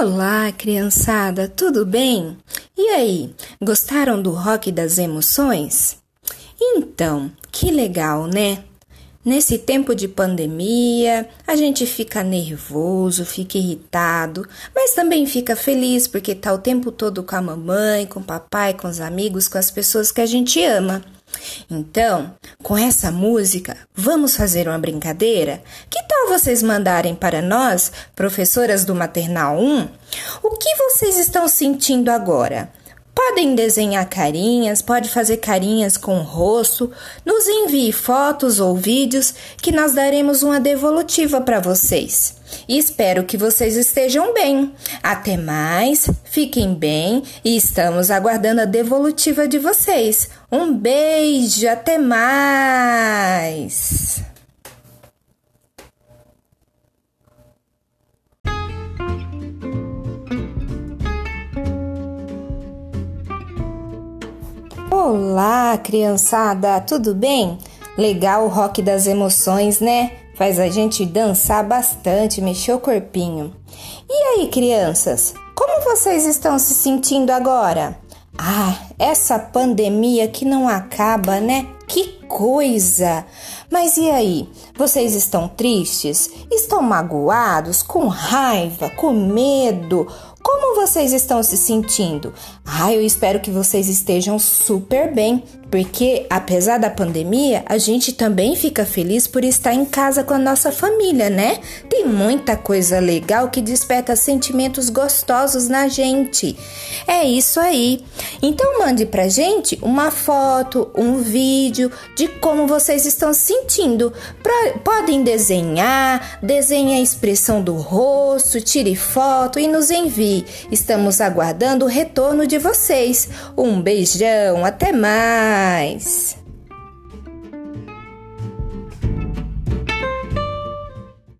Olá, criançada, tudo bem? E aí, gostaram do rock das emoções? Então, que legal, né? Nesse tempo de pandemia, a gente fica nervoso, fica irritado, mas também fica feliz porque tá o tempo todo com a mamãe, com o papai, com os amigos, com as pessoas que a gente ama. Então, com essa música, vamos fazer uma brincadeira? Que tal vocês mandarem para nós, professoras do Maternal 1, o que vocês estão sentindo agora? Podem desenhar carinhas, pode fazer carinhas com o rosto. Nos envie fotos ou vídeos que nós daremos uma devolutiva para vocês. E espero que vocês estejam bem. Até mais, fiquem bem e estamos aguardando a devolutiva de vocês. Um beijo, até mais! Olá, criançada, tudo bem? Legal o rock das emoções, né? Faz a gente dançar bastante, mexer o corpinho. E aí, crianças, como vocês estão se sentindo agora? Ah, essa pandemia que não acaba, né? Que coisa! Mas e aí? Vocês estão tristes? Estão magoados? Com raiva? Com medo? Como vocês estão se sentindo? Ah, eu espero que vocês estejam super bem, porque apesar da pandemia, a gente também fica feliz por estar em casa com a nossa família, né? Tem muita coisa legal que desperta sentimentos gostosos na gente. É isso aí. Então mande pra gente uma foto, um vídeo de como vocês estão se sentindo. podem desenhar, desenhe a expressão do rosto, tire foto e nos envie Estamos aguardando o retorno de vocês. Um beijão, até mais!